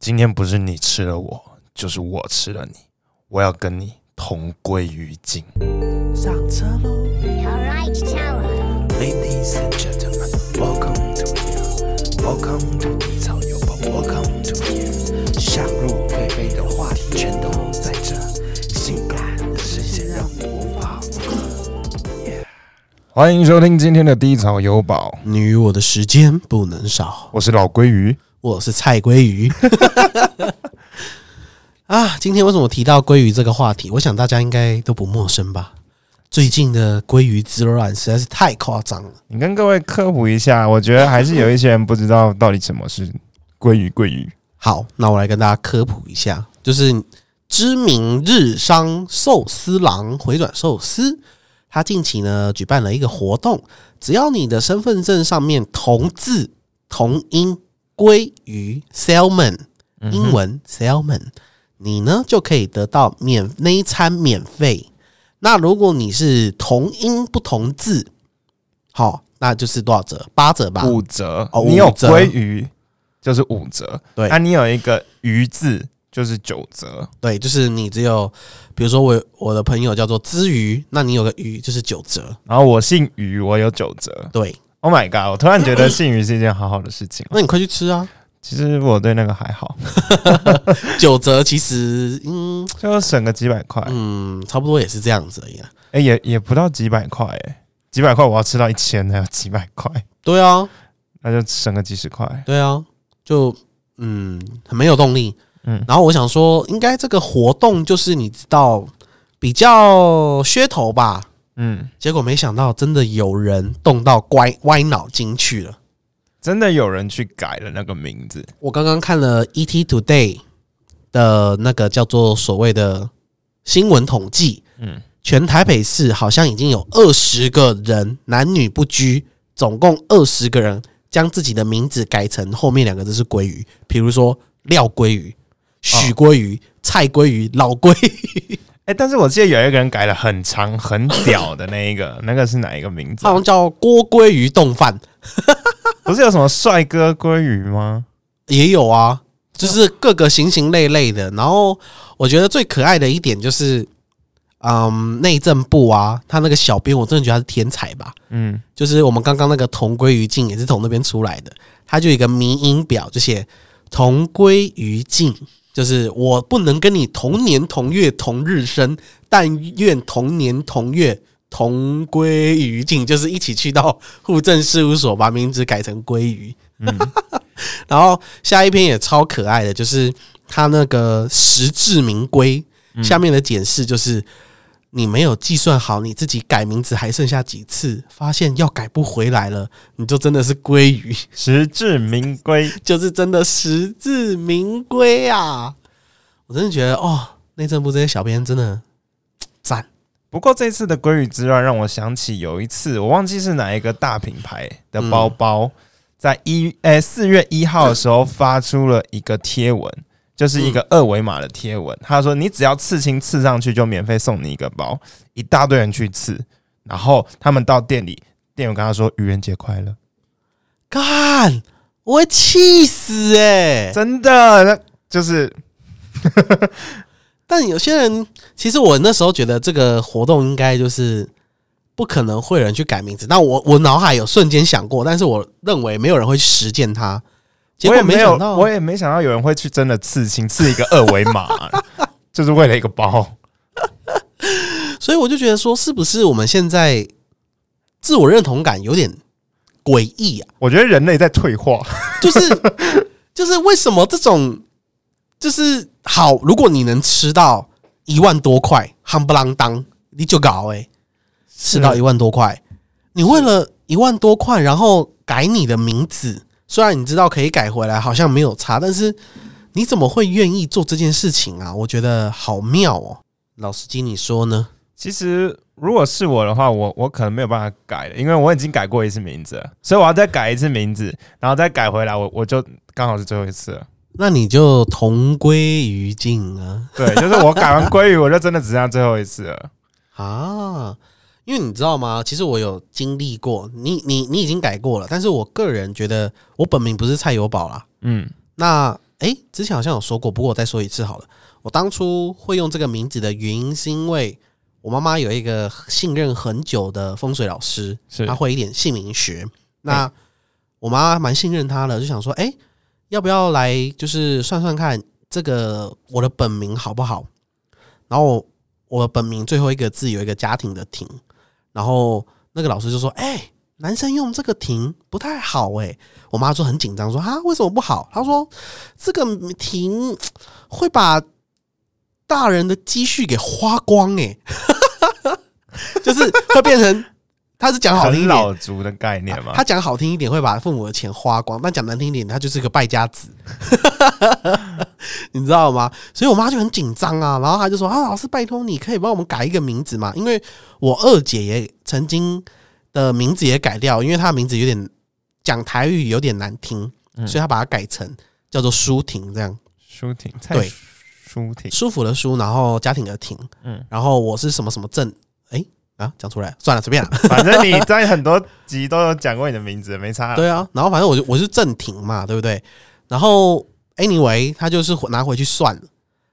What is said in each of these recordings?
今天不是你吃了我，就是我吃了你。我要跟你同归于尽。上车喽 Alright, Tower.，Ladies and gentlemen, welcome to here, welcome to 低草有宝，welcome to here。想入非非的话题全都在这，性感的视线让你无法负荷。欢迎收听今天的低草有宝，你与我的时间不能少，我是老鲑鱼。我是蔡鲑鱼。啊，今天为什么提到鲑鱼这个话题？我想大家应该都不陌生吧？最近的鲑鱼之乱实在是太夸张了。你跟各位科普一下，我觉得还是有一些人不知道到底什么是鲑鱼。鲑鱼好，那我来跟大家科普一下，就是知名日商寿司郎回转寿司，它近期呢举办了一个活动，只要你的身份证上面同字同音鲑鱼 salmon 英文 salmon，你呢就可以得到免那一餐免费。那如果你是同音不同字，好，那就是多少折？八折吧。五折，哦你有鲑鱼就是五折，对那、你有一个鱼字就是九折。对，就是你只有，比如说我我的朋友叫做之鱼，那你有个鱼就是九折。然后我姓鱼，我有九折。对，Oh my god！我突然觉得信鱼是一件好好的事情。那你快去吃啊！其实我对那个还好，九折其实，嗯 就省个几百块。嗯，差不多也是这样子而已啊。哎、也也不到几百块，哎，几百块我要吃到一千，还 有几百块，对啊，那就省个几十块。对啊，就嗯很没有动力。嗯然后我想说，应该这个活动就是你知道比较噱头吧。嗯，结果没想到，真的有人动到歪歪脑筋去了。真的有人去改了那个名字。我刚刚看了 ET Today 的那个叫做所谓的新闻统计，嗯，全台北市好像已经有二十个人，男女不拘，总共二十个人将自己的名字改成后面两个字是鲑鱼，比如说廖鲑鱼、许鲑鱼、蔡鲑鱼、老鲑鱼，哎、但是我记得有一个人改了很长很屌的那一个，那个是哪一个名字好？像叫郭鲑鱼冻饭，不是有什么帅哥鲑鱼吗？也有啊，就是各个形形类类的。然后我觉得最可爱的一点就是，嗯，内政部啊，他那个小编，我真的觉得他是天才吧。嗯，就是我们刚刚那个同归于尽也是从那边出来的，他就有一个迷音表，就写同归于尽，就是我不能跟你同年同月同日生，但愿同年同月同归于尽，就是一起去到户政事务所把名字改成鲑鱼。然后下一篇也超可爱的，就是他那个实至名归，下面的解释就是。你没有计算好你自己改名字还剩下几次，发现要改不回来了，你就真的是鲑鱼，实至名归。就是真的实至名归啊！我真的觉得哦，内政部这些小编真的赞。不过这次的鲑鱼之乱让我想起有一次，我忘记是哪一个大品牌的包包，在一诶四、月一号的时候发出了一个贴文，就是一个二维码的贴文。他说你只要刺青刺上去就免费送你一个包，一大堆人去刺，然后他们到店里，店员跟他说愚人节快乐，干，我会气死哎、真的，那就是 但有些人，其实我那时候觉得这个活动应该就是不可能会有人去改名字。那我我脑海有瞬间想过，但是我认为没有人会去实践它。结果我也没有想到，，我也没想到有人会去真的刺青，刺一个二维码，就是为了一个包。所以我就觉得说，是不是我们现在自我认同感有点诡异啊？我觉得人类在退化。就是 就是为什么这种就是好？如果你能吃到一万多块，夯不啷当，你就搞哎、吃到一万多块，你为了一万多块，然后改你的名字，虽然你知道可以改回来，好像没有差，但是你怎么会愿意做这件事情啊？我觉得好妙哦。老司机，你说呢？其实如果是我的话，我我可能没有办法改了，因为我已经改过一次名字了，所以我要再改一次名字，然后再改回来，我我就刚好是最后一次了。那你就同归于尽啊对，就是我改完鲑鱼，我就真的只剩下最后一次了。啊！因为你知道吗？其实我有经历过，你你你已经改过了，但是我个人觉得我本名不是蔡友宝啦。嗯，那诶，之前好像有说过，不过我再说一次好了。我当初会用这个名字的原因，是因为我妈妈有一个信任很久的风水老师，是他会一点姓名学。那我妈蛮信任他的，就想说，诶，要不要来就是算算看这个我的本名好不好？然后我本名最后一个字有一个家庭的庭，然后那个老师就说：“哎、男生用这个停不太好哎、我妈说很紧张，说：“啊，为什么不好？”她说：“这个停会把大人的积蓄给花光哎、就是会变成。”他是讲好听一很点，老族的概念嘛。他讲好听一点会把父母的钱花光，但讲难听一点，他就是个败家子，你知道吗？所以我妈就很紧张啊，然后她就说：“啊，老师，拜托你可以帮我们改一个名字嘛？因为我二姐也曾经的名字也改掉，因为她的名字有点讲台语有点难听，嗯。所以她把它改成叫做舒婷，这样。舒婷，对。舒婷，舒服的舒，然后家庭的庭，嗯，然后我是什么什么正，哎、啊，讲出来算了，随便了。反正你在很多集都有讲过你的名字，没差。对啊，然后反正我就我是正廷嘛，对不对？然后 anyway，他就是拿回去算了。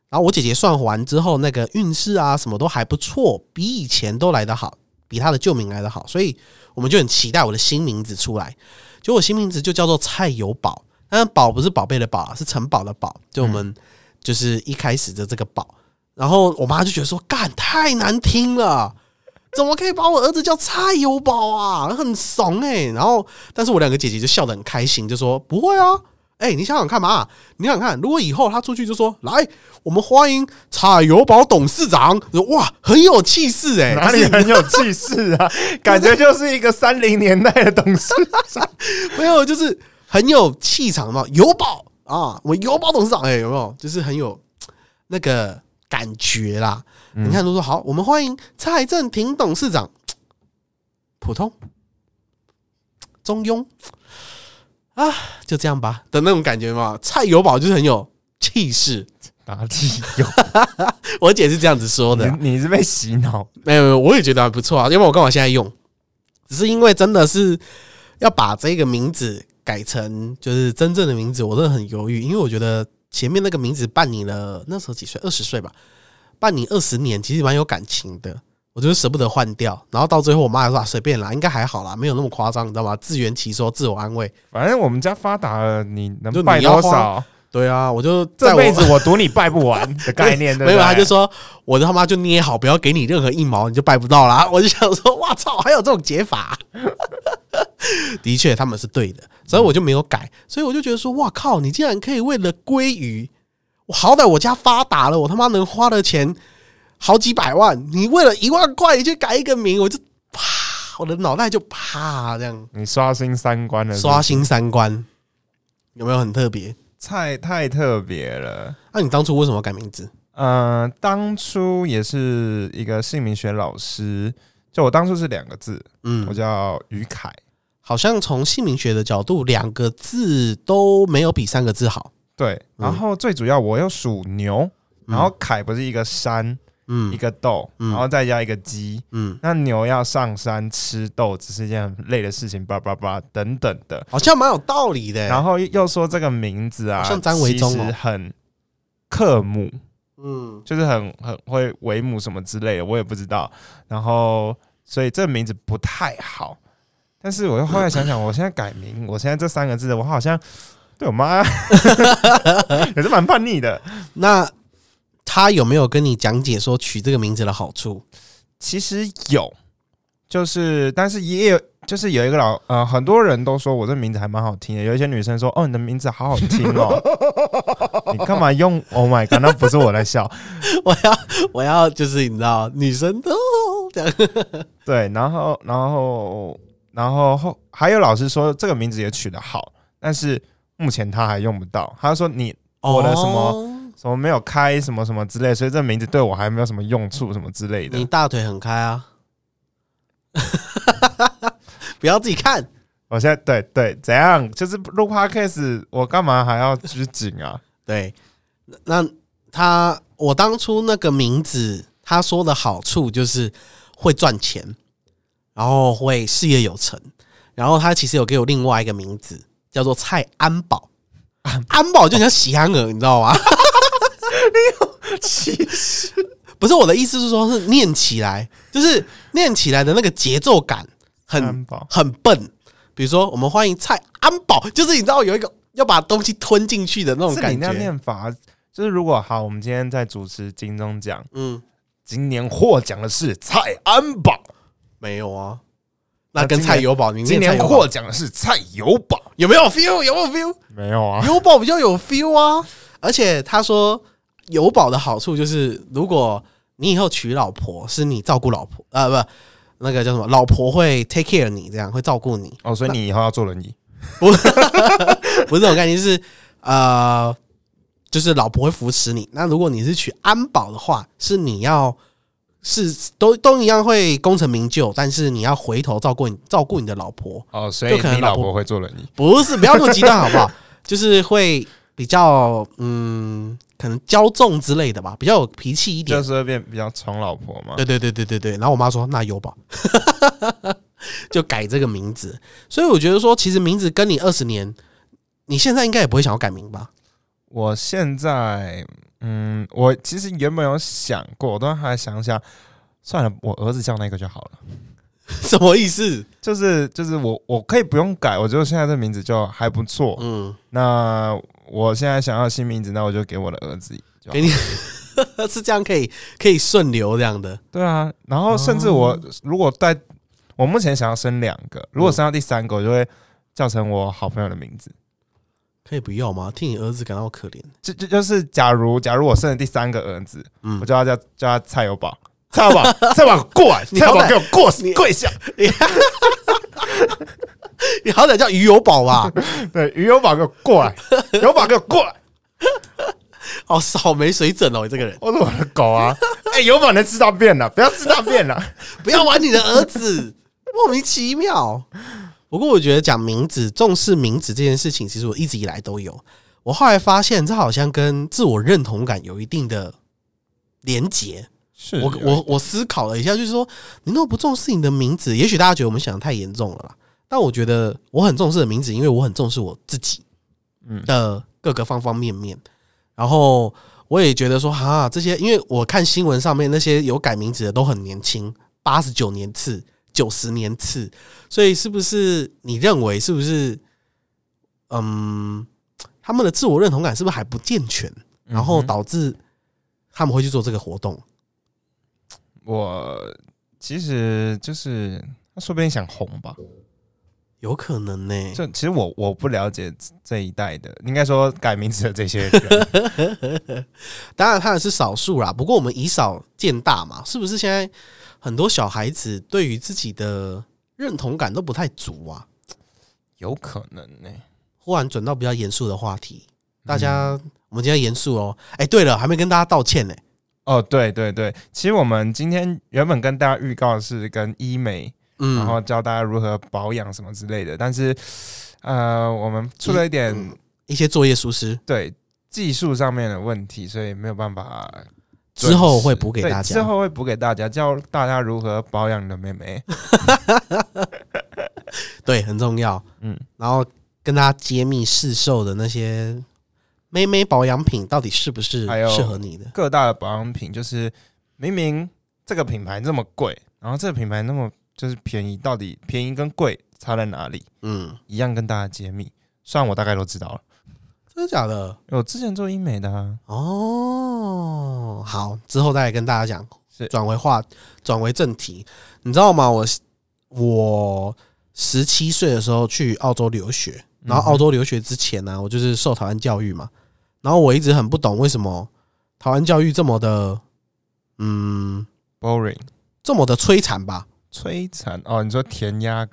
然后我姐姐算完之后，那个运势啊什么都还不错，比以前都来得好，比她的旧名来得好，所以我们就很期待我的新名字出来。就我新名字就叫做蔡有宝，但是宝不是宝贝的宝啊，是城堡的宝，就我们就是一开始的这个宝。然后我妈就觉得说，干太难听了。怎么可以把我儿子叫蔡有宝啊？很怂哎、然后，但是我两个姐姐就笑得很开心，就说不会啊。哎、你想想看嘛，你想想看，如果以后他出去就说来，我们欢迎蔡有宝董事长，哇，很有气势哎、哪里很有气势啊？感觉就是一个三零年代的董事长。没有，就是很有气场嘛，油宝啊，我油宝董事长哎、有没有？就是很有那个感觉啦。你看，都说好，我们欢迎蔡正廷董事长，普通、中庸啊，就这样吧的那种感觉嘛。蔡有宝就是很有气势，哪里有？我姐是这样子说的。你你是被洗脑？没有，没有，我也觉得还不错啊，要不然我干嘛现在用？只是因为真的是要把这个名字改成就是真正的名字，我真的很犹豫，因为我觉得前面那个名字伴你了，那时候几岁？二十岁吧，伴你二十年，其实蛮有感情的。我就是舍不得换掉，然后到最后我妈还说啊随便啦，应该还好啦，没有那么夸张，你知道吗？自圆其说，自我安慰。反正我们家发达了，你能拜多少？对啊，我就在我这辈子我赌你拜不完的概念？没有，他就说我他妈就捏好，不要给你任何一毛，你就拜不到啦。我就想说，哇操，还有这种解法？的确，他们是对的，所以我就没有改。所以我就觉得说，哇靠，你竟然可以为了鲑鱼，我好歹我家发达了，我他妈能花的钱好几百万，你为了一万块你去改一个名，我就啪，我的脑袋就啪这样你刷新三观了，是不是刷新三观，有没有很特别？太太特别了。那、你当初为什么要改名字？嗯，当初也是一个姓名学老师，就我当初是两个字，嗯我，叫于凯。好像从姓名学的角度，两个字都没有比三个字好。对，嗯然后最主要我又属牛，然后凯不是一个山嗯一个豆，嗯然后再加一个鸡。嗯，那牛要上山吃豆只是一件很累的事情，叭叭叭等等的。好像蛮有道理的。然后又说这个名字啊，像张维忠哦其实很克母，嗯，就是很很会为母什么之类的，我也不知道。然后所以这个名字不太好，但是我又后来想想，我现在改名，我现在这三个字，我好像对我妈 也是蛮叛逆的。那他有没有跟你讲解说取这个名字的好处？其实有，就是但是也有，就是有一个老呃，很多人都说我这名字还蛮好听的。有一些女生说：“哦，你的名字好好听哦，你干嘛用？Oh my god，那不是我在笑。我要我要就是你知道，女生都这样。对，然后然后然后后还有老师说这个名字也取得好，但是目前他还用不到。他说你我的什么、哦什么没有开什么什么之类，所以这名字对我还没有什么用处什么之类的你。大腿很开啊，不要自己看。我现在对对怎样，就是录 podcast，我干嘛还要拘谨啊？对，那他我当初那个名字，他说的好处就是会赚钱，然后会事业有成，然后他其实有给我另外一个名字，叫做蔡安保。安保就很像喜憨儿，你知道吗？其实不是我的意思是说，是念起来，就是念起来的那个节奏感很很笨。比如说，我们欢迎蔡安保，就是你知道有一个要把东西吞进去的那种感觉你那。念法，就是如果好，我们今天在主持金钟奖，嗯，今年获奖的是蔡安保，没有啊。那跟蔡友宝，你今年获奖的是蔡友宝，有没有 feel？有没有 feel？没有啊？友宝比较有 feel 啊。而且他说友宝的好处就是，如果你以后娶老婆，是你照顾老婆，呃，不，那个叫什么，老婆会 take care 你，这样会照顾你，哦，所以你以后要坐轮椅，不 是这种概念，就是呃，就是老婆会扶持你。那如果你是娶安保的话，是你要是都都一样会功成名就，但是你要回头照顾你照顾你的老婆，哦，所以就可能老婆你老婆会做了你，不是，不要那么极端好不好？就是会比较嗯，可能骄纵之类的吧，比较有脾气一点就。是会变比较宠老婆嘛。对对对对对对。然后我妈说那有吧，就改这个名字。所以我觉得说，其实名字跟你二十年，你现在应该也不会想要改名吧？我现在，嗯，我其实原本有想过，我都还想想，算了，我儿子叫那个就好了。什么意思？就是就是我我可以不用改，我觉得现在这名字就还不错。嗯，那我现在想要新名字，那我就给我的儿子就。给你 是这样可以可以顺流这样的。对啊，然后甚至我、如果带我目前想要生两个，如果生到第三个，我就会叫成我好朋友的名字。可以不要吗？替你儿子感到可怜。就就就是假如假如我生了第三个儿子，嗯我叫他叫叫他蔡有宝，蔡友宝，蔡友宝 过来，蔡友宝给我过跪下，你 好歹叫鱼有宝吧，对，鱼有宝给我过来，有宝给我过来，好少没水准哦，你这个人。我是我的狗啊！哎、有宝能吃大便了，不要吃大便了。不要玩你的儿子，莫名其妙。不过我觉得讲名字、重视名字这件事情，其实我一直以来都有。我后来发现，这好像跟自我认同感有一定的连结。是我我我思考了一下，就是说，你那么不重视你的名字，也许大家觉得我们想的太严重了啦。但我觉得我很重视的名字，因为我很重视我自己嗯的各个方方面面。然后我也觉得说，哈，这些，因为我看新闻上面那些有改名字的都很年轻，八十九年次、九十年次，所以是不是你认为是不是，嗯，他们的自我认同感是不是还不健全，然后导致他们会去做这个活动？我其实就是他说不定想红吧。有可能呢、就其实我我不了解这一代的，应该说改名字的这些人。当然，他也是少数啦。不过我们以少见大嘛，是不是？现在很多小孩子对于自己的认同感都不太足啊。有可能呢、忽然转到比较严肃的话题，大家，我们今天严肃哦。哎，对了，还没跟大家道歉呢。哦，对对对，其实我们今天原本跟大家预告的是跟医美，嗯，然后教大家如何保养什么之类的，但是呃，我们出了一点、嗯一些作业疏失，对技术上面的问题，所以没有办法。之后会补给大家之后会补给大家，教大家如何保养你的妹妹。对，很重要。嗯，然后跟大家揭秘市售的那些妹妹保养品到底是不是还有适合你的。各大的保养品，就是明明这个品牌这么贵，然后这个品牌那么就是便宜，到底便宜跟贵差在哪里？嗯，一样跟大家揭秘。虽然我大概都知道了，真的假的？我之前做医美的、啊，哦，好，之后再来跟大家讲。是转回话，转回正题，你知道吗？我我十七岁的时候去澳洲留学，然后澳洲留学之前呢、我就是受台湾教育嘛，然后我一直很不懂为什么台湾教育这么的，嗯，boring 这么的摧残吧？摧残哦，你说填鸭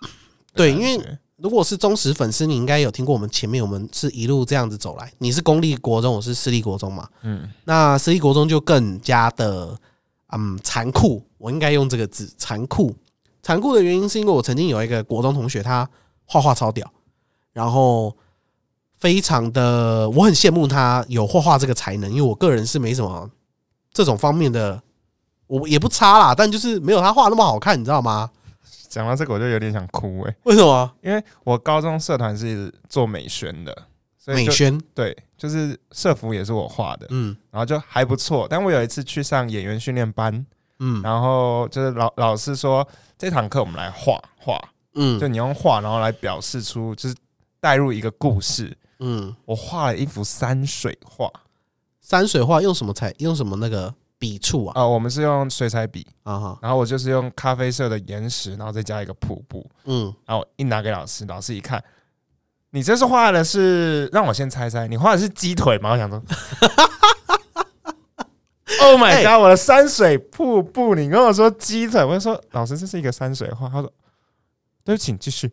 对，因为觉如果是忠实粉丝，你应该有听过我们前面我们是一路这样子走来，你是公立国中，我是私立国中嘛，嗯那私立国中就更加的嗯残酷，我应该用这个字残酷。残酷的原因是因为我曾经有一个国中同学，他画画超屌，然后非常的我很羡慕他有画画这个才能，因为我个人是没什么这种方面的，我也不差啦，但就是没有他画那么好看，你知道吗？讲到这个我就有点想哭哎、为什么？因为我高中社团是做美宣的，所以就美宣，对，就是社服也是我画的，嗯然后就还不错。但我有一次去上演员训练班，嗯然后就是老老师说这堂课我们来画画，嗯就你用画然后来表示出就是带入一个故事。嗯，我画了一幅山水画山水画用什么彩？用什么那个笔触啊？啊、我们是用水彩笔，啊哈，然后我就是用咖啡色的岩石，然后再加一个瀑布，嗯，然后一拿给老师，老师一看，你这是画的是让我先猜猜，你画的是鸡腿吗？我想说，Oh my 哎 god！我的山水瀑布，你跟我说鸡腿，我就说老师这是一个山水画，他说对不起，你继续。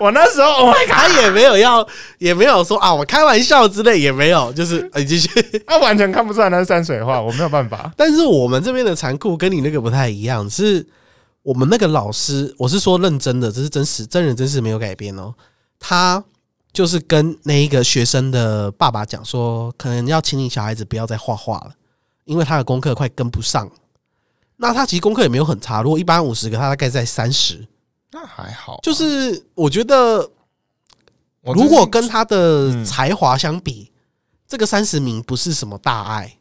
我那时候，Oh god！他也没有要，也没有说啊，我开玩笑之类，也没有，就是呃你继续。他完全看不出来那是山水画，我没有办法。但是我们这边的残酷跟你那个不太一样，是我们那个老师，我是说认真的，这是真实真人真事没有改编哦。他就是跟那一个学生的爸爸讲说，可能要请你小孩子不要再画画了，因为他的功课快跟不上。那他其实功课也没有很差，如果一般五十个，他大概在三十。那还好，就是我觉得，如果跟他的嗯才华相比，这个三十名不是什么大碍。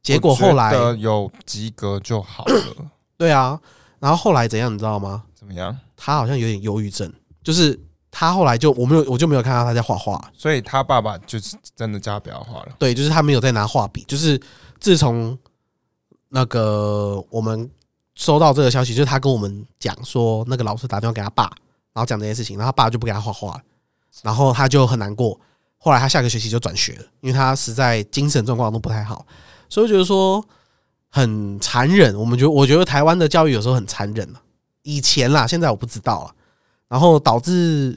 结果后来有及格就好了，对啊，然后后来怎样，你知道吗？怎么样？他好像有点忧郁症，就是他后来就我没有我就没有看到他在画画，所以他爸爸就是真的叫他不要画了。对，就是他没有在拿画笔，就是自从那个我们收到这个消息，就是他跟我们讲说，那个老师打电话给他爸，然后讲这些事情，然后他爸就不给他画画了，然后他就很难过。后来他下个学期就转学了，因为他实在精神状况都不太好，所以我觉得说很残忍。我们觉得，我觉得台湾的教育有时候很残忍了。以前啦，现在我不知道了，然后导致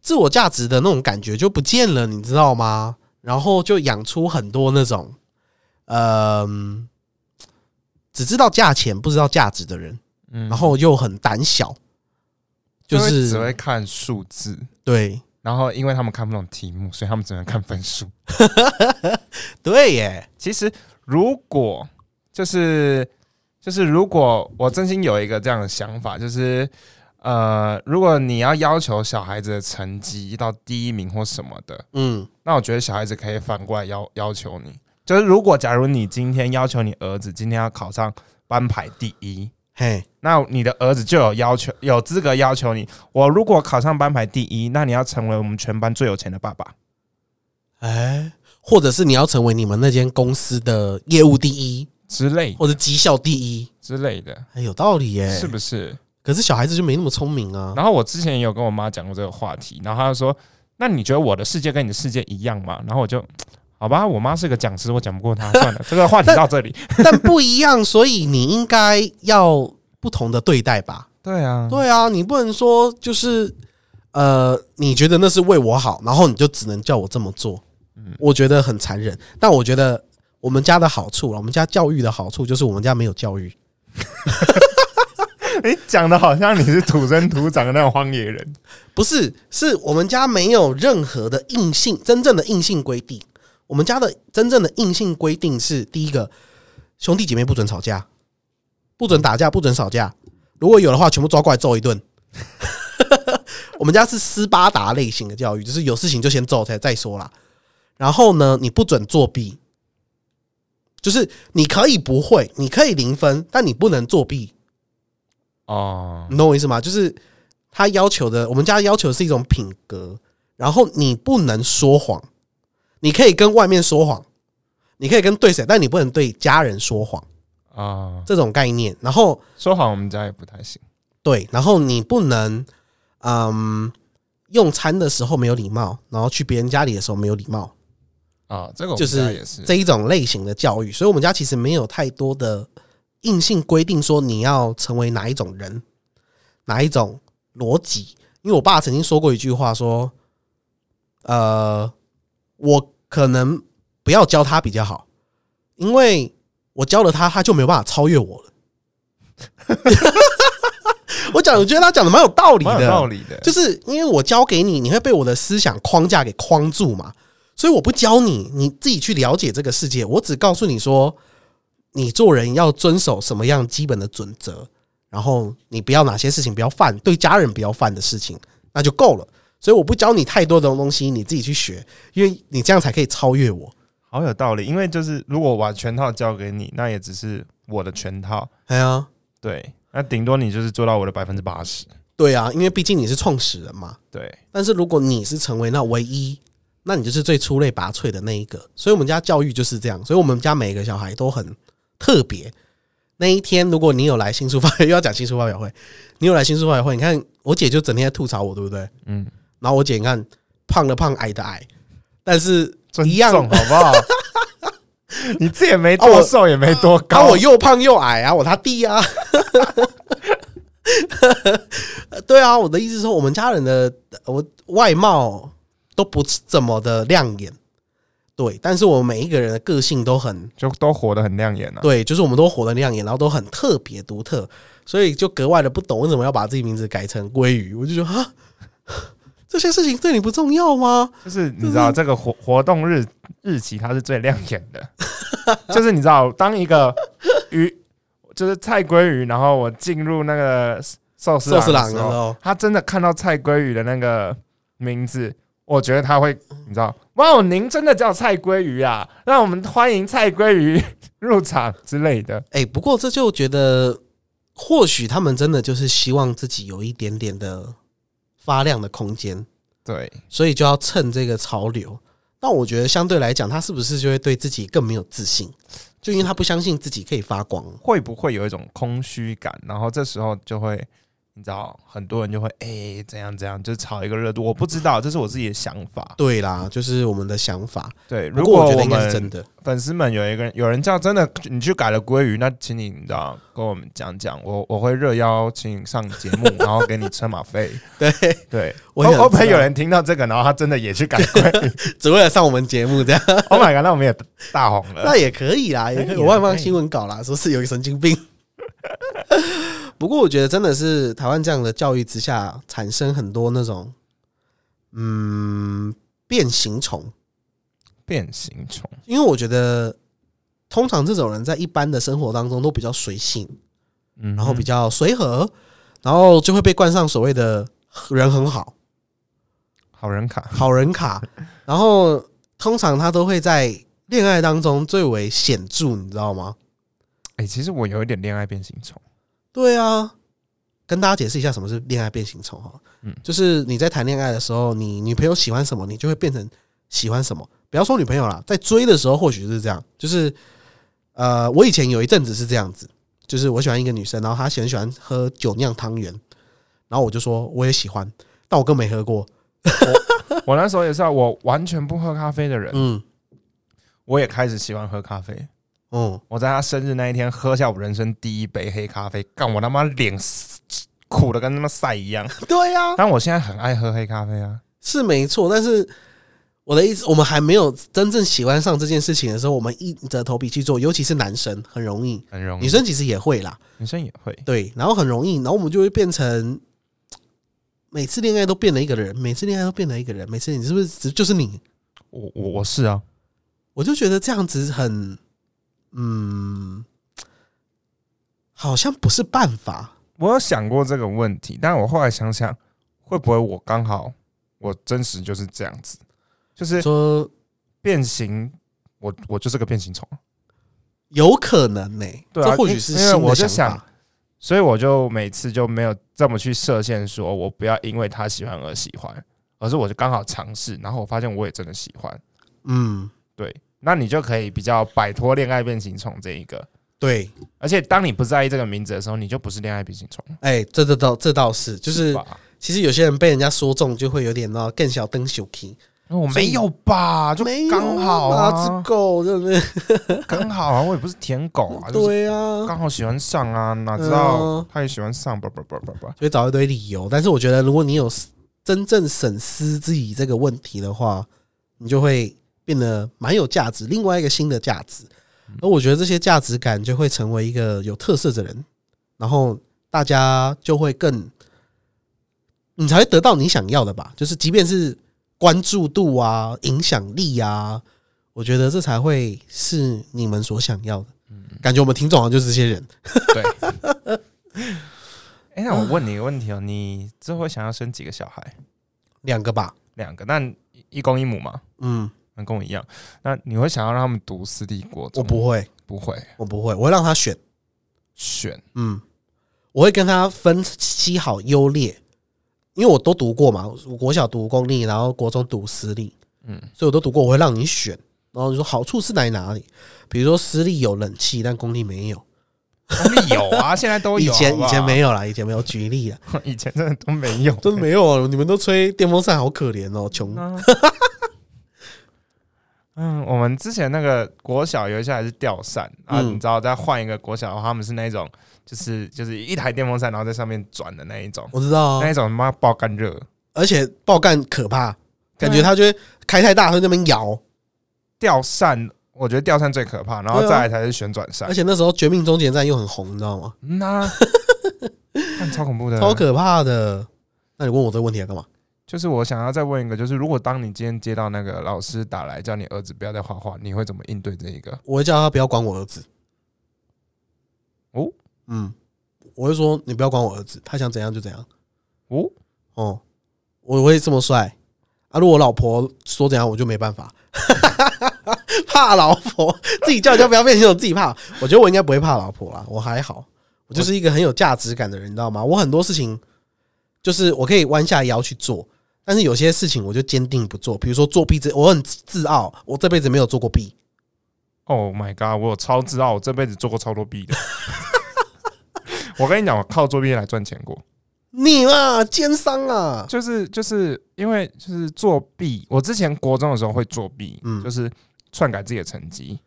自我价值的那种感觉就不见了，你知道吗？然后就养出很多那种，嗯、只知道价钱不知道价值的人，嗯。然后又很胆小，就是只会看数字，对。然后因为他们看不懂题目，所以他们只能看分数。对耶，其实如果就是就是如果我真心有一个这样的想法，就是呃，如果你要要求小孩子的成绩到第一名或什么的，嗯。那我觉得小孩子可以反过来要要求你，就是如果假如你今天要求你儿子今天要考上班排第一，嘿，那你的儿子就有要求，有资格要求你。我如果考上班排第一，那你要成为我们全班最有钱的爸爸。哎，或者是你要成为你们那间公司的业务第一，之类或者绩效第一，之类的，哎，有道理耶，是不是？可是小孩子就没那么聪明啊。然后我之前也有跟我妈讲过这个话题，然后她就说：“那你觉得我的世界跟你的世界一样吗？”然后我就。好吧，我妈是个讲师，我讲不过她，算了，这个话题到这里。但不一样，所以你应该要不同的对待吧？对啊，对啊，你不能说就是呃，你觉得那是为我好，然后你就只能叫我这么做。嗯我觉得很残忍。但我觉得我们家的好处，我们家教育的好处就是我们家没有教育。你讲的好像你是土生土长的那种荒野人。不是，是我们家没有任何的硬性真正的硬性规定。我们家的真正的硬性规定是：第一个，兄弟姐妹不准吵架，不准打架，不准吵架。如果有的话，全部抓过来揍一顿。我们家是斯巴达类型的教育，就是有事情就先揍才再说啦。然后呢，你不准作弊，就是你可以不会，你可以零分，但你不能作弊。哦，你懂我意思吗？就是他要求的，我们家要求的是一种品格，然后你不能说谎，你可以跟外面说谎，你可以跟对谁，但你不能对家人说谎，啊，这种概念。然后说谎我们家也不太行。对，然后你不能，嗯，用餐的时候没有礼貌，然后去别人家里的时候没有礼貌，啊，这个就是。这一种类型的教育。所以，我们家其实没有太多的硬性规定说你要成为哪一种人，哪一种逻辑。因为我爸曾经说过一句话，说：“呃，我可能不要教他比较好，因为我教了他，他就没有办法超越我了。”我讲，我觉得他讲的蛮有道理的，蛮有道理的，就是因为我教给你，你会被我的思想框架给框住嘛，所以我不教你，你自己去了解这个世界。我只告诉你说，你做人要遵守什么样基本的准则，然后你不要哪些事情不要犯，对家人不要犯的事情，那就够了。所以我不教你太多的东西，你自己去学，因为你这样才可以超越我。好有道理。因为就是如果我把全套交给你，那也只是我的全套，哎呀，对，那顶多你就是做到我的百分之八十，对啊，因为毕竟你是创始人嘛。对，但是如果你是成为那唯一，那你就是最出类拔萃的那一个。所以我们家教育就是这样，所以我们家每一个小孩都很特别。那一天，如果你有来新书发表又要讲新书发表会，你有来新书发表会，你看我姐就整天在吐槽我，对不对？嗯，然后我姐你看胖的胖，矮的矮，但是一样好不好？你自己也没多瘦，也没多啊，高，我又胖又矮啊，我他弟啊。对啊，我的意思是说，我们家人的我外貌都不怎么的亮眼，对，但是我们每一个人的个性都很就都活得很亮眼啊。对，就是我们都活得亮眼，然后都很特别独特，所以就格外的不懂为什么要把自己名字改成鲑鱼，我就觉得啊，这些事情对你不重要吗？就是你知道这个活活动日日期它是最亮眼的，就是你知道当一个鱼就是菜鲑鱼，然后我进入那个寿司寿司郎的时候，他真的看到菜鲑鱼的那个名字，我觉得他会你知道，哇哦，您真的叫菜鲑鱼啊，让我们欢迎菜鲑鱼入场之类的。哎、不过这就觉得，或许他们真的就是希望自己有一点点的发亮的空间，对，所以就要趁这个潮流。那我觉得相对来讲，他是不是就会对自己更没有自信？就因为他不相信自己可以发光。会不会有一种空虚感？然后这时候就会，你知道，很多人就会哎、怎样怎样，就炒一个热度。我不知道，这是我自己的想法。对啦，就是我们的想法。对，如果我们的。粉丝们有一个人有人叫真的你去改了鲑鱼，那请你你知道跟我们讲讲，我我会热邀请你上节目，然后给你车马费。对，对，我会想知道会不会有人听到这个，然后他真的也去改鲑鱼 只为了上我们节目这样，？Oh my god，那我们也大红了。那也可以啦，也可以。我外放新闻稿啦，说是有一个神经病。不过我觉得真的是台湾这样的教育之下，产生很多那种嗯变形虫。变形虫，因为我觉得，通常这种人在一般的生活当中都比较随性，嗯，然后比较随和，然后就会被冠上所谓的人很好、好人卡，好人卡。然后通常他都会在恋爱当中最为显著，你知道吗？哎、其实我有一点恋爱变形虫。对啊，跟大家解释一下什么是恋爱变形虫哈。嗯就是你在谈恋爱的时候，你女朋友喜欢什么，你就会变成喜欢什么。不要说女朋友啦，在追的时候或许是这样。就是呃，我以前有一阵子是这样子，就是我喜欢一个女生，然后她很喜欢喝酒酿汤圆，然后我就说我也喜欢，但我更没喝过。我那时候也是啊，我完全不喝咖啡的人，嗯我也开始喜欢喝咖啡。嗯，我在他生日那一天喝下我人生第一杯黑咖啡，干我他妈脸苦的跟他妈晒一样。对呀、但我现在很爱喝黑咖啡啊，是没错，但是我的意思，我们还没有真正喜欢上这件事情的时候，我们硬着头皮去做，尤其是男生很容易，很容易。女生其实也会啦。女生也会，对，然后很容易，然后我们就会变成每次恋爱都变了一个人，每次恋爱都变了一个人，每次你是不是只就是你？我我我是啊，我就觉得这样子很，嗯，好像不是办法。我有想过这个问题，但我后来想想，会不会我刚好我真实就是这样子，就是说变形，我我就是个变形虫，有可能呢、对啊这或许是因为我就想。所以我就每次就没有这么去设限，说我不要因为他喜欢而喜欢，而是我就刚好尝试，然后我发现我也真的喜欢，嗯，对，那你就可以比较摆脱恋爱变形虫这一个。对，而且当你不在意这个名字的时候，你就不是恋爱变形虫，哎、这这倒这倒是，就是吧？其实有些人被人家说中，就会有点那更小灯小 key，我没有吧，就刚好啊，啊只，狗对不对？刚好啊，我也不是舔狗啊，就是对啊，刚好喜欢上啊，哪知道嗯他也喜欢上，不不不不不，就会找一堆理由。但是我觉得，如果你有真正审思自己这个问题的话，你就会变得蛮有价值，另外一个新的价值。而我觉得这些价值感就会成为一个有特色的人，然后大家就会更，你才会得到你想要的吧？就是即便是关注度啊、影响力啊，我觉得这才会是你们所想要的。感觉我们听众好像就是这些人。对。哎，那我问你一个问题哦，你之后想要生几个小孩？两个吧，两个，那一公一母嘛，嗯，那跟我一样。那你会想要让他们读私立国中？我不会，不会。我不会，我会让他选，选。嗯，我会跟他分析好优劣，因为我都读过嘛，我国小读公立，然后国中读私立，嗯。所以我都读过，我会让你选，然后你说好处是在哪里？比如说私立有冷气，但公立没有，公立有啊，现在都有。以前以前没有，有啦，以前没有，举例啊，以前真的都没有，真的没有啊，你们都吹电风扇，好可怜哦，穷。啊嗯，我们之前那个国小有一些还是吊扇啊，嗯你知道，再换一个国小的话，他们是那种就是就是一台电风扇，然后在上面转的那一种，我知道啊，那一种他妈爆干热，而且爆干可怕，感觉它就会开太大，它在那边摇，吊扇，我觉得吊扇最可怕，然后对啊再来才是旋转扇而。且那时候《绝命终结站》又很红，你知道吗？嗯呐，看超恐怖的，超可怕的。那你问我这个问题要干嘛？就是我想要再问一个，就是如果当你今天接到那个老师打来叫你儿子不要再画画，你会怎么应对这一个？我会叫他不要管我儿子。哦，嗯，我会说你不要管我儿子，他想怎样就怎样。哦，哦，我会这么帅啊！如果我老婆说怎样，我就没办法。怕老婆，自己叫人家不要变成我自己怕。我觉得我应该不会怕老婆啦，我还好，我就是一个很有价值感的人，你知道吗？我很多事情就是我可以弯下腰去做，但是有些事情我就坚定不做。比如说作弊这，我很自傲，我这辈子没有做过弊。Oh my god！我有超自傲，我这辈子做过超多弊的。我跟你讲，我靠作弊来赚钱过，你嘛，奸商啊！就是就是因为就是作弊。我之前国中的时候会作弊，嗯就是篡改自己的成绩，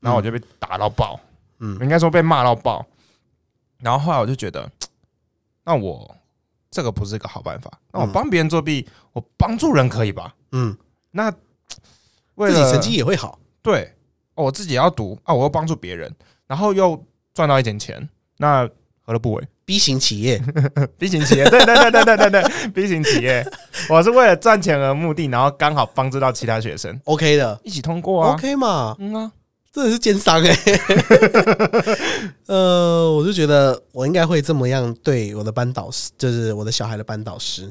然后我就被打到爆，嗯应该说被骂到爆。然后后来我就觉得，那我这个不是一个好办法。那我嗯帮别人作弊，我帮助人可以吧？嗯，那自己成绩也会好。对，哦我自己也要读啊，我又帮助别人，然后又赚到一点钱，那何乐不为 B 型企业？B 型企业，对对对对对对对，B 型企业，我是为了赚钱而目的，然后刚好帮助到其他学生 OK 的、一起通过啊。OK 嘛，嗯啊，真的是奸商哎、呃，我就觉得我应该会这么样对我的班导师，就是我的小孩的班导师，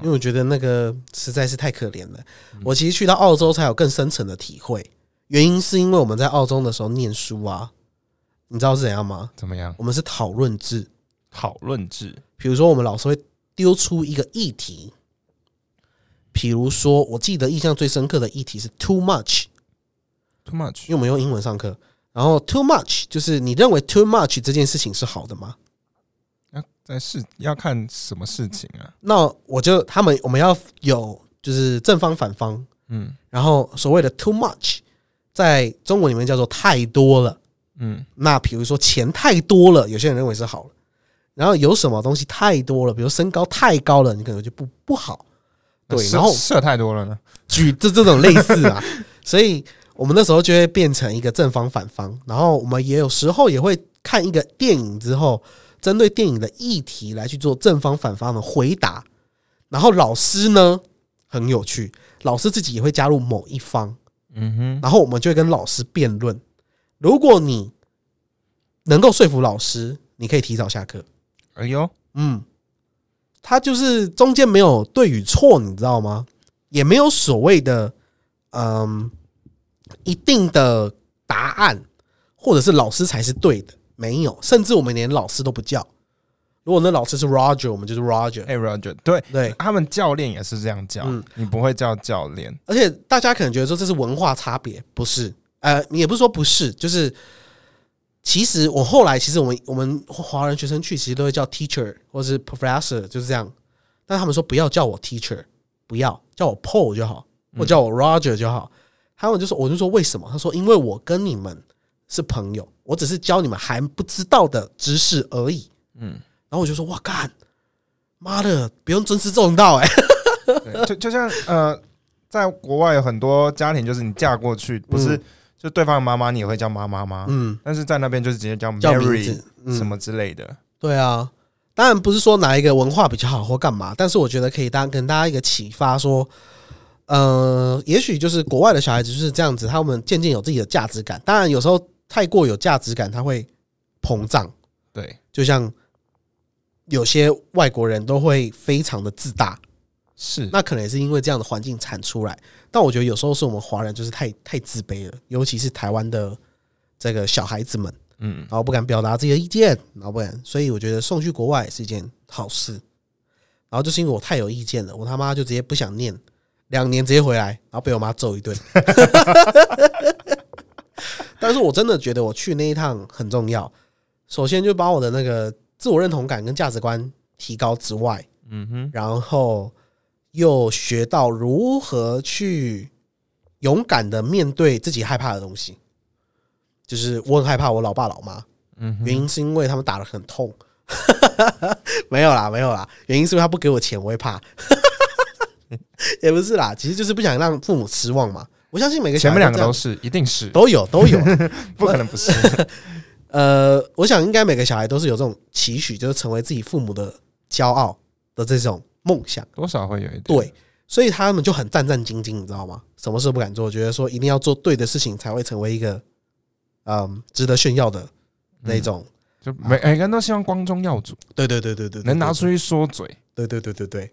因为我觉得那个实在是太可怜了。我其实去到澳洲才有更深层的体会，原因是因为我们在澳洲的时候念书啊，你知道是怎样吗？怎么样？我们是讨论制，讨论制，比如说我们老师会丢出一个议题，比如说我记得印象最深刻的议题是 too much。Too much 因为我们用英文上课，然后 too much 就是你认为 too much 这件事情是好的吗？要在事要看什么事情啊？那我就他们我们要有就是正方反方，嗯然后所谓的 too much 在中文里面叫做太多了。嗯，那比如说钱太多了，有些人认为是好了，然后有什么东西太多了，比如身高太高了，你可能就不不好。对，射然后射太多了呢？举这这种类似啊，所以我们那时候就会变成一个正方反方，然后我们也有时候也会看一个电影之后，针对电影的议题来去做正方反方的回答，然后老师呢很有趣，老师自己也会加入某一方，嗯哼，然后我们就会跟老师辩论，如果你能够说服老师，你可以提早下课，哎呦，嗯，他就是中间没有对与错，你知道吗？也没有所谓的嗯一定的答案，或者是老师才是对的，没有，甚至我们连老师都不叫。如果那老师是 Roger，我们就是 Roger。哎，Roger，对对，他们教练也是这样叫嗯，你不会叫教练，而且大家可能觉得说这是文化差别，不是？呃，也不是说不是，就是其实我后来其实我们我们华人学生去其实都会叫 teacher 或是 professor，就是这样。但他们说不要叫我 teacher，不要叫我 Paul 就好，或叫我 Roger 就好。他们就说，我就说为什么？他说因为我跟你们是朋友，我只是教你们还不知道的知识而已。嗯，然后我就说哇干，妈的，不用尊师重道哎、对就就像呃，在国外有很多家庭，就是你嫁过去，不是就对方的妈妈，你也会叫妈妈吗？嗯，但是在那边就是直接叫什么之类的。对啊，当然不是说哪一个文化比较好或干嘛，但是我觉得可以当跟大家一个启发，说，呃，也许就是国外的小孩子就是这样子，他们渐渐有自己的价值感。当然有时候太过有价值感，他会膨胀，对，就像有些外国人都会非常的自大，是那可能也是因为这样的环境产出来。但我觉得有时候是我们华人就是太太自卑了，尤其是台湾的这个小孩子们，嗯然后不敢表达自己的意见，然后不敢，所以我觉得送去国外是一件好事。然后就是因为我太有意见了，我他妈就直接不想念，两年直接回来，然后被我妈揍一顿。但是我真的觉得我去那一趟很重要，首先就把我的那个自我认同感跟价值观提高之外，嗯哼，然后又学到如何去勇敢的面对自己害怕的东西。就是我很害怕我老爸老妈，嗯，原因是因为他们打的很痛。没有啦，没有啦，原因是因为他不给我钱，我会怕。也不是啦，其实就是不想让父母失望嘛。我相信每个小前面两个都是，一定是，都有都有。不可能不是。呃，我想应该每个小孩都是有这种期许，就是成为自己父母的骄傲的这种梦想。多少会有一点。对，所以他们就很战战兢兢，你知道吗？什么事都不敢做，觉得说一定要做对的事情才会成为一个嗯值得炫耀的那种。就每每个人都希望光宗耀祖，对对对对对，对能拿出去说嘴。对对对对对。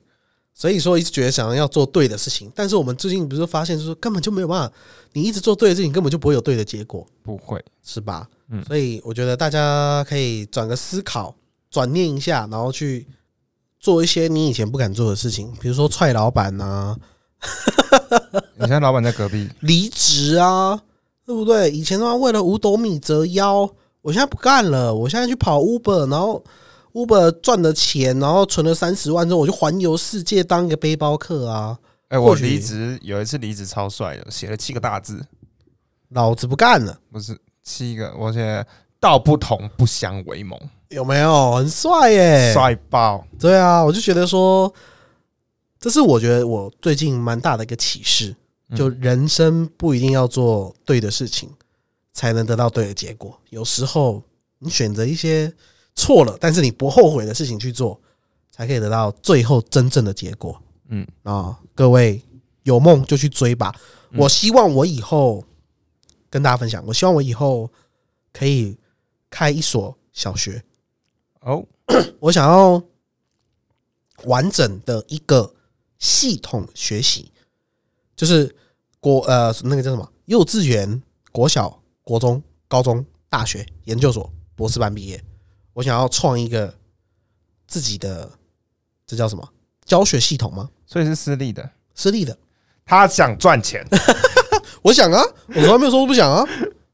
所以说一直觉得想要做对的事情，但是我们最近不是发现，就是根本就没有办法，你一直做对的事情，根本就不会有对的结果，不会，是吧？嗯。所以我觉得大家可以转个思考，转念一下，然后去做一些你以前不敢做的事情，比如说踹老板啊，你现在老板在隔壁，离职啊，对不对？以前的话为了五斗米折腰，我现在不干了，我现在去跑 Uber，然后 Uber 赚了钱，然后存了三十万之后，我就环游世界当一个背包客啊！哎，我离职有一次离职超帅的，写了七个大字，老子不干了，不是七个，我写道不同不相为谋，有没有？很帅耶！帅爆。对啊，我就觉得说，这是我觉得我最近蛮大的一个启示，嗯就人生不一定要做对的事情才能得到对的结果，有时候你选择一些错了，但是你不后悔的事情去做，才可以得到最后真正的结果。嗯，啊！各位有梦就去追吧！嗯我希望我以后跟大家分享，我希望我以后可以开一所小学，哦，我想要完整的一个系统学习，就是国呃那个叫什么？幼稚园、国小、国中、高中、大学、研究所、博士班毕业，我想要创一个自己的这叫什么？教学系统吗？所以是私立的，私立的，他想赚钱，我想啊，我从来没有说不想啊，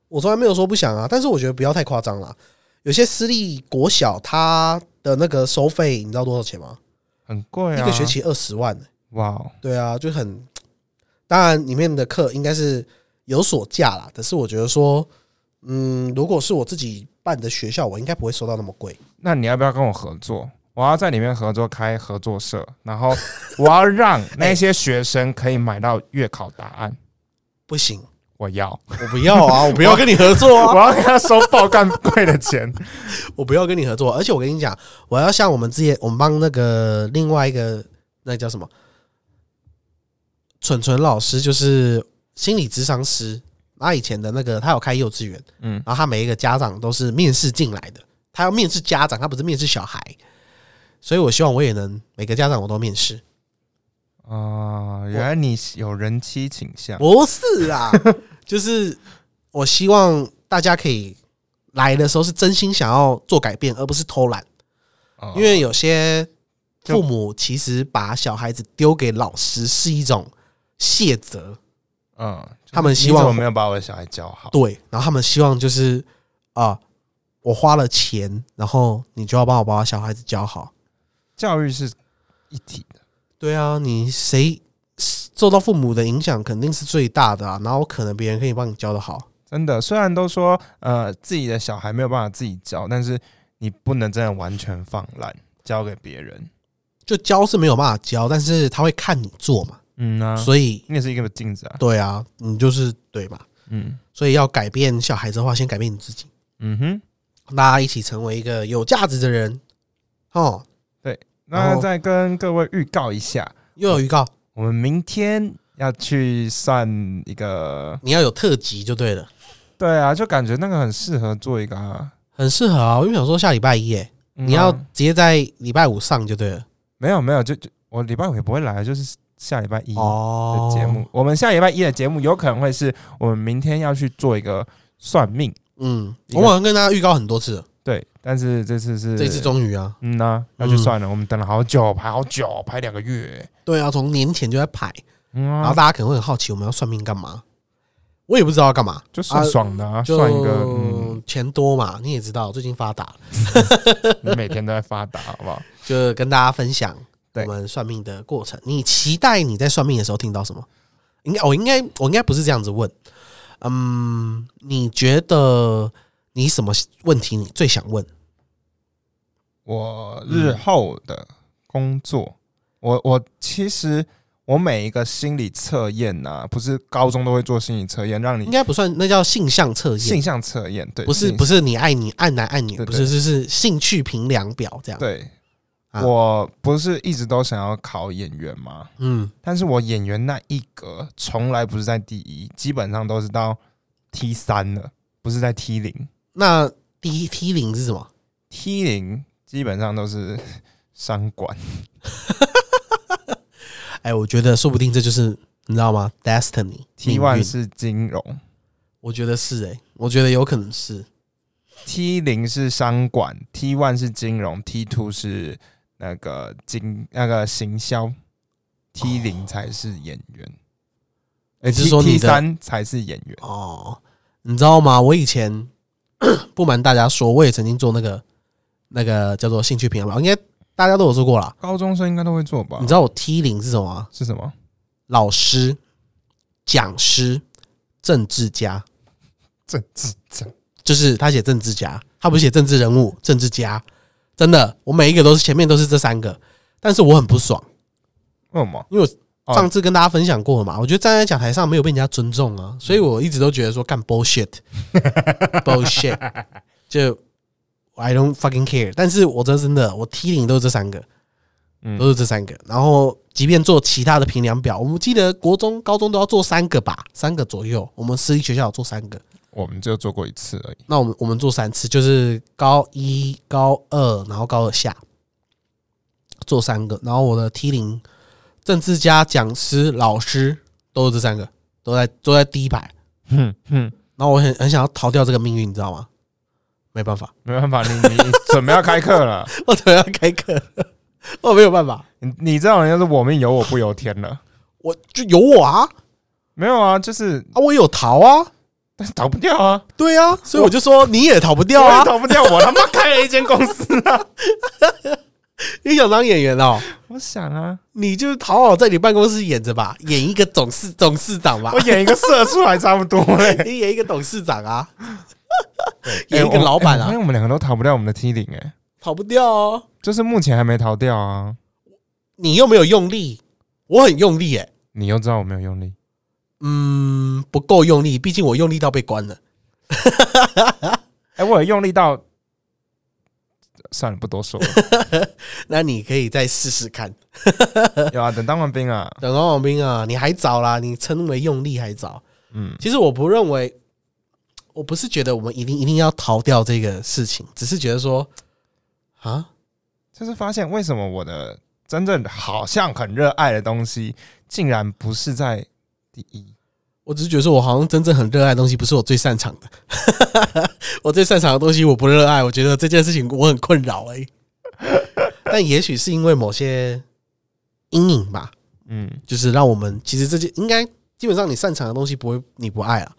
我从来没有说不想啊，但是我觉得不要太夸张了。有些私立国小，它的那个收费，你知道多少钱吗？很贵啊，一个学期二十万、哇哦，对啊，就很，当然里面的课应该是有所价啦，可是我觉得说，嗯，如果是我自己办的学校，我应该不会收到那么贵。那你要不要跟我合作？我要在里面合作开合作社，然后 我要让那些学生可以买到月考答案。不行，我要，我不要啊，我不要跟你合作啊我啊，要跟他收爆干贵的钱。我不要跟你合作。而且我跟你讲，我要像我们之前我们帮那个另外一个那个叫什么蠢蠢老师，就是心理咨商师。他以前的那个，他有开幼稚园，嗯，然后他每一个家长都是面试进来的，他要面试家长，他不是面试小孩，所以我希望我也能每个家长我都面试。啊、原来你有人妻倾向。不是啊，就是我希望大家可以来的时候是真心想要做改变，而不是偷懒。哦因为有些父母其实把小孩子丢给老师是一种卸责，嗯，他们希望你怎么没有把我的小孩教好。对，然后他们希望就是啊，我花了钱，然后你就要帮我把我小孩子教好。教育是一体的，对啊，你谁受到父母的影响肯定是最大的啊，然后可能别人可以帮你教的好。真的。虽然都说呃自己的小孩没有办法自己教，但是你不能真的完全放烂，交给别人。就教是没有办法教，但是他会看你做嘛，嗯啊，所以你也是一个镜子啊。对啊，你就是对吧？嗯所以要改变小孩子的话，先改变你自己，嗯哼。大家一起成为一个有价值的人。哦，对那再跟各位预告一下，又有预告，我们明天要去算一个，你要有特辑就对了，对啊，就感觉那个很适合做一个、啊，很适合啊。我就想说下礼拜一耶，嗯啊你要直接在礼拜五上就对了。没有没有，就就我礼拜五也不会来，就是下礼拜一的哦节目。我们下礼拜一的节目有可能会是我们明天要去做一个算命，嗯，我好像跟大家预告很多次了，对，但是这次是这次终于啊，嗯呐、要去算了。我们等了好久，排好久，排两个月。对啊，从年前就在排，嗯然后啊，大家可能会很好奇我们要算命干嘛，我也不知道要干嘛，就算爽的算一个，嗯，钱多嘛，你也知道最近发达，你每天都在发达，好不好？就跟大家分享我们算命的过程。你期待你在算命的时候听到什么？应该我应该我应该不是这样子问，嗯，你觉得你什么问题你最想问？我日后的工作，我我其实我每一个心理测验呐，不是高中都会做心理测验，让你应该不算，那叫性向测验，性向测验，对，不是不是你爱你爱男爱女，对不是，就是兴趣评量表这样。对。啊我不是一直都想要考演员吗？嗯，但是我演员那一格从来不是在第一，基本上都是到 T 三了，不是在 T 零。那第一 T 零是什么？T 零基本上都是商管，哎，我觉得说不定这就是你知道吗？Destiny T 命 one 是金融我觉得是哎、我觉得有可能是。，T 零是商管，T one 是金融，T two 是那个经那个行销，T 零才是演员。你是说 T 你三才是演员？哦，你知道吗？我以前 不瞒大家说，我也曾经做那个那个叫做兴趣评量表，应该大家都有做过啦。高中生应该都会做吧？你知道我 T 零是什么吗？是什么？老师、讲师、政治家，政治家就是他写政治家，他不是写政治人物、政治家。真的，我每一个都是前面都是这三个，但是我很不爽，为什么？因为我哦。上次跟大家分享过了嘛，我觉得站在讲台上没有被人家尊重啊，所以我一直都觉得说干 bullshit，bullshit，就 I don't fucking care。但是我这真的，我 T 零都是这三个，嗯。都是这三个。然后即便做其他的评量表，我们记得国中、高中都要做三个吧，三个左右。我们私立学校有做三个，我们就做过一次而已。那我们我们做三次，就是高一、高二，然后高二下做三个。然后我的 T 零政治家、讲师、老师都是这三个，都在都在第一排。哼哼，然后我很很想要逃掉这个命运，你知道吗？没办法，没办法，你你准备要开课了，我怎么要开课？我没有办法，你你这种人就是我命由我不由天了。我就有我啊没有啊，就是啊，我有逃啊，但是逃不掉啊，对啊，所以我就说你也逃不掉啊我也，逃不掉。我他妈开了一间公司啊！你想当演员哦，我想啊，你就好好在你办公室演着吧，演一个董事董事长吧我，演一个社畜还差不多嘞。你演一个董事长啊，哎 演一个老板啊因为，我们两个都逃不掉我们的 T 零，哎，逃不掉哦。就是目前还没逃掉啊。你又没有用力，我很用力诶、你又知道我没有用力，嗯，不够用力，毕竟我用力到被关了。哎，我有用力到，算了，不多说了。那你可以再试试看。有啊，等当完兵啊，等当完兵啊，你还早啦，你称为用力还早。嗯，其实我不认为，我不是觉得我们一定一定要逃掉这个事情，只是觉得说，啊，就是发现为什么我的真正好像很热爱的东西，竟然不是在第一。我只是觉得说我好像真正很热爱的东西不是我最擅长的，我最擅长的东西我不热爱，我觉得这件事情我很困扰而已。但也许是因为某些阴影吧，嗯，就是让我们其实这些应该基本上你擅长的东西不会你不爱啊，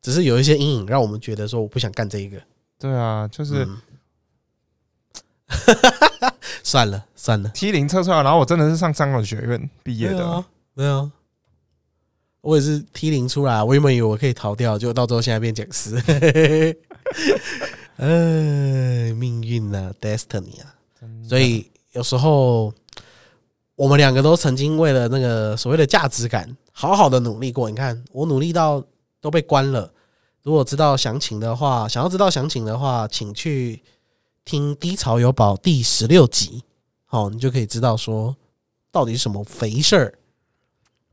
只是有一些阴影让我们觉得说我不想干这一个，对啊，就是嗯。算了算了，T 零测出来，然后我真的是上商管学院毕业的，对啊，对啊，我也是 T 零出来，我原本以为我可以逃掉，就到最后现在变讲师，哎，命运啊、d e s t i n y 啊，所以有时候我们两个都曾经为了那个所谓的价值感，好好的努力过。你看，我努力到都被关了。如果知道详情的话，想要知道详情的话，请去听《低潮有宝》第十六集，好，你就可以知道说到底是什么肥事儿。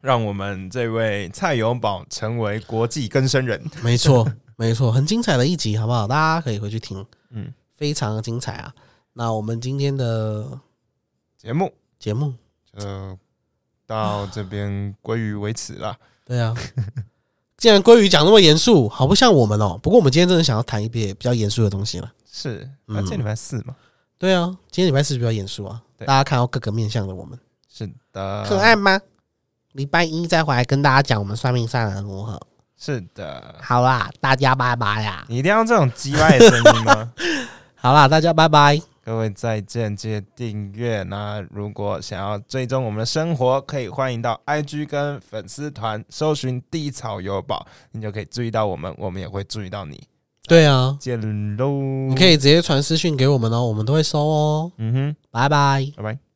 让我们这位蔡永宝成为国际更生人。没错，没错，很精彩的一集，好不好？大家可以回去听，嗯，非常的精彩啊。那我们今天的节目节目就呃，到这边归于为止了。对啊，既然鲑鱼讲那么严肃，好不像我们哦。不过我们今天真的想要谈一些比较严肃的东西了。是，今天礼拜四嘛？对啊，今天礼拜四比较严肃啊，大家看到各个面向的我们，是的，可爱吗？礼拜一再回来跟大家讲我们算命算的如何。是的，好啦，大家拜拜呀！你一定要这种叽歪的声音吗？好啦，大家拜拜。各位再见，记得订阅。那如果想要追踪我们的生活，可以欢迎到 IG 跟粉丝团搜寻“地草有宝”，你就可以注意到我们，我们也会注意到你。对啊，见喽！你可以直接传私讯给我们哦，我们都会收哦。嗯哼，拜拜。拜拜。